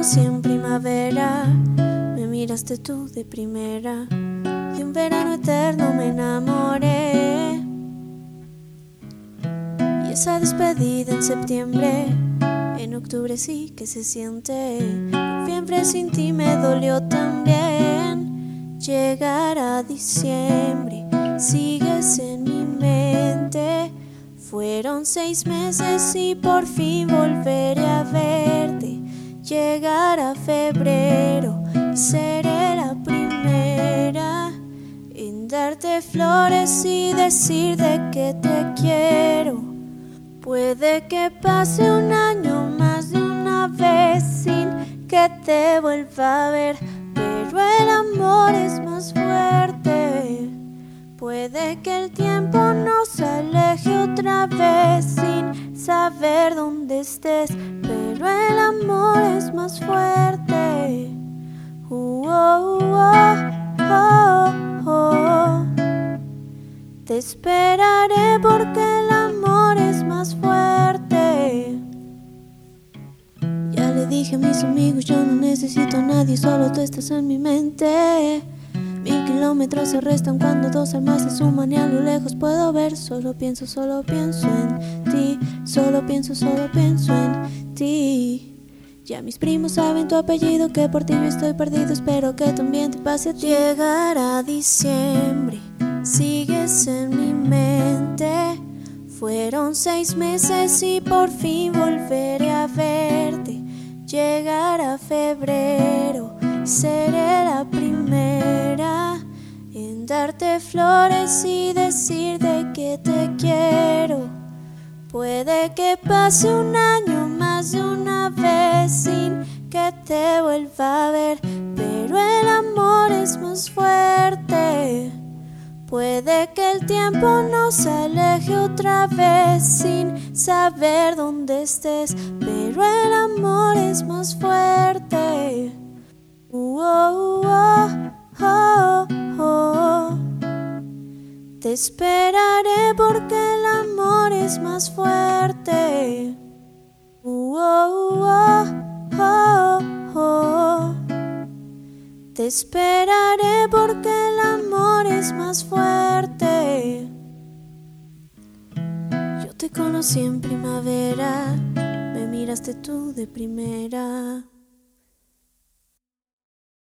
conocí en primavera, me miraste tú de primera, y un verano eterno me enamoré. Y esa despedida en septiembre, en octubre sí que se siente. Noviembre sin ti me dolió también. Llegar a diciembre, sigues en mi mente. Fueron seis meses y por fin volveré a verte. Darte flores y decir de que te quiero. Puede que pase un año más de una vez sin que te vuelva a ver, pero el amor es más fuerte. Puede que el tiempo nos aleje otra vez sin saber dónde estés, pero el amor es más fuerte. Te esperaré porque el amor es más fuerte. Ya le dije a mis amigos, yo no necesito a nadie, solo tú estás en mi mente. Mil kilómetros se restan cuando dos almas se suman y a lo lejos puedo ver. Solo pienso, solo pienso en ti. Solo pienso, solo pienso en ti. Ya mis primos saben tu apellido, que por ti yo estoy perdido. Espero que también te pase a ti. Llegará diciembre, sigues en mi mente. Fueron seis meses y por fin volveré a verte. Llegará febrero, seré la primera en darte flores y decir de que te quiero. Puede que pase un año más de una vez sin que te vuelva a ver, pero el amor es más fuerte. Puede que el tiempo nos aleje otra vez sin saber dónde estés, pero el amor es más fuerte. Uh, oh, oh, oh, oh. Te esperaré porque el amor es más fuerte. Uh, Te esperaré porque el amor es más fuerte. Yo te conocí en primavera, me miraste tú de primera.